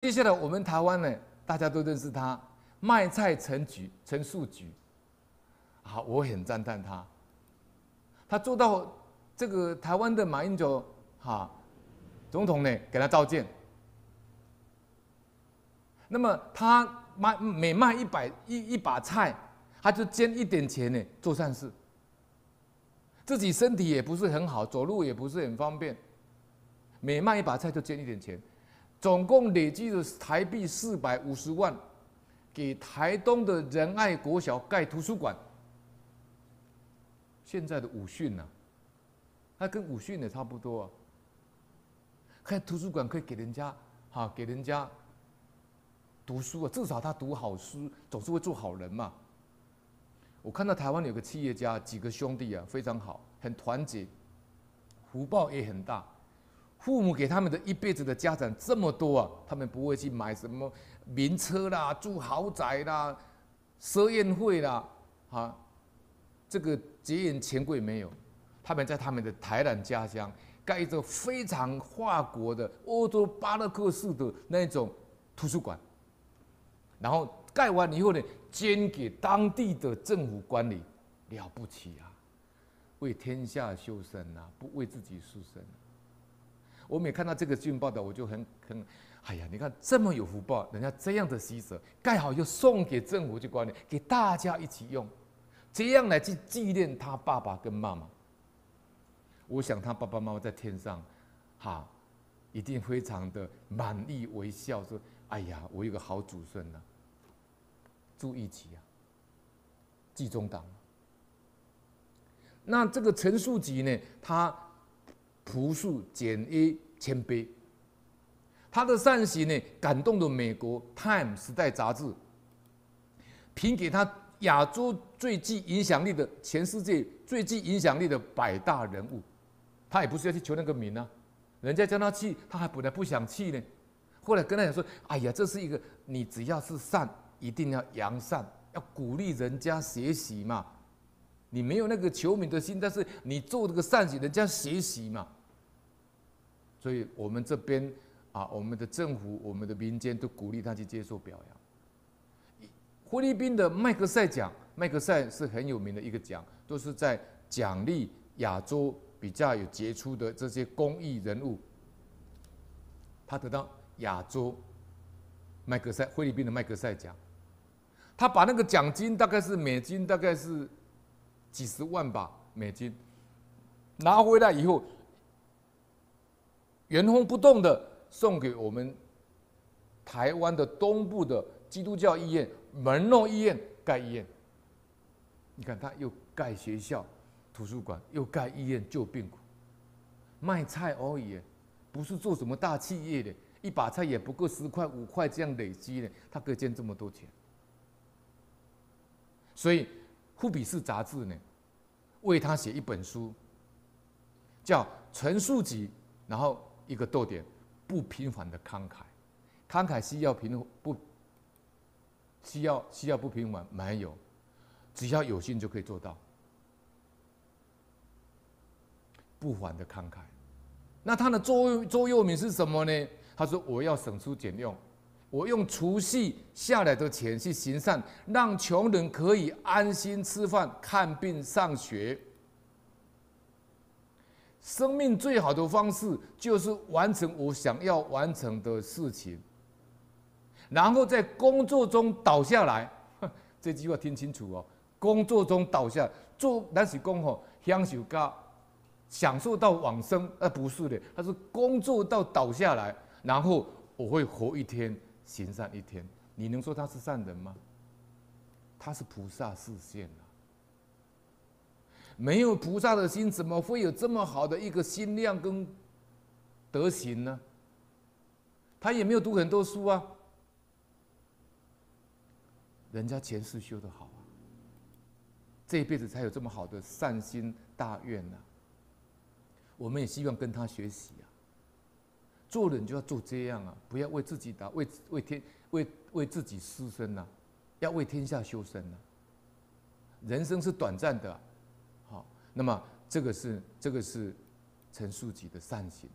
接下来我们台湾呢，大家都认识他，卖菜陈菊、陈树菊，好，我很赞叹他，他做到这个台湾的马英九哈总统呢，给他召见。那么他卖每卖一百一一把菜，他就捐一点钱呢，做善事。自己身体也不是很好，走路也不是很方便，每卖一把菜就捐一点钱，总共累积了台币四百五十万，给台东的仁爱国小盖图书馆。现在的武训呢，他跟武训也差不多啊。开图书馆可以给人家哈，给人家读书啊，至少他读好书，总是会做好人嘛。我看到台湾有个企业家，几个兄弟啊，非常好，很团结，福报也很大。父母给他们的一辈子的家产这么多啊，他们不会去买什么名车啦、住豪宅啦、奢宴会啦，啊，这个节俭钱柜没有。他们在他们的台南家乡盖一座非常法国的欧洲巴洛克式的那种图书馆，然后盖完以后呢，捐给当地的政府管理，了不起啊！为天下修身呐、啊，不为自己修身。我每看到这个新闻报道，我就很很，哎呀，你看这么有福报，人家这样的施舍，盖好又送给政府去管理，给大家一起用，这样来去纪念他爸爸跟妈妈。我想他爸爸妈妈在天上，哈，一定非常的满意微笑，说：“哎呀，我有个好祖孙呐。”住一起啊，济中党。那这个陈树菊呢，他朴素简约谦卑，他的善行呢，感动了美国《Time》时代杂志，评给他亚洲最具影响力的、全世界最具影响力的百大人物。他也不是要去求那个名啊，人家叫他去，他还本来不想去呢，后来跟他讲说：“哎呀，这是一个你只要是善。”一定要扬善，要鼓励人家学习嘛。你没有那个求名的心，但是你做这个善行，人家学习嘛。所以我们这边啊，我们的政府、我们的民间都鼓励他去接受表扬。菲律宾的麦克赛奖，麦克赛是很有名的一个奖，都是在奖励亚洲比较有杰出的这些公益人物。他得到亚洲麦克赛，菲律宾的麦克赛奖。他把那个奖金大概是美金，大概是几十万吧，美金拿回来以后，原封不动的送给我们台湾的东部的基督教医院门诺医院盖医院。你看，他又盖学校、图书馆，又盖医院救病苦，卖菜而已，不是做什么大企业的，一把菜也不够十块五块这样累积的，他可以赚这么多钱。所以，《富比士》杂志呢，为他写一本书，叫《陈树菊》，然后一个逗点，不平凡的慷慨，慷慨需要平不？需要需要不平凡？没有，只要有心就可以做到。不凡的慷慨，那他的座右座右铭是什么呢？他说：“我要省吃俭用。”我用除夕下来的钱去行善，让穷人可以安心吃饭、看病、上学。生命最好的方式就是完成我想要完成的事情，然后在工作中倒下来。这句话听清楚哦，工作中倒下做那是工吼，享受到享受到往生，而不是的，他是工作到倒下来，然后我会活一天。行善一天，你能说他是善人吗？他是菩萨示现啊！没有菩萨的心，怎么会有这么好的一个心量跟德行呢？他也没有读很多书啊，人家前世修的好啊，这一辈子才有这么好的善心大愿呢。我们也希望跟他学习啊。做人就要做这样啊，不要为自己打，为为天为为自己私身呐，要为天下修身呐。人生是短暂的，那么这个是这个是陈树菊的善行。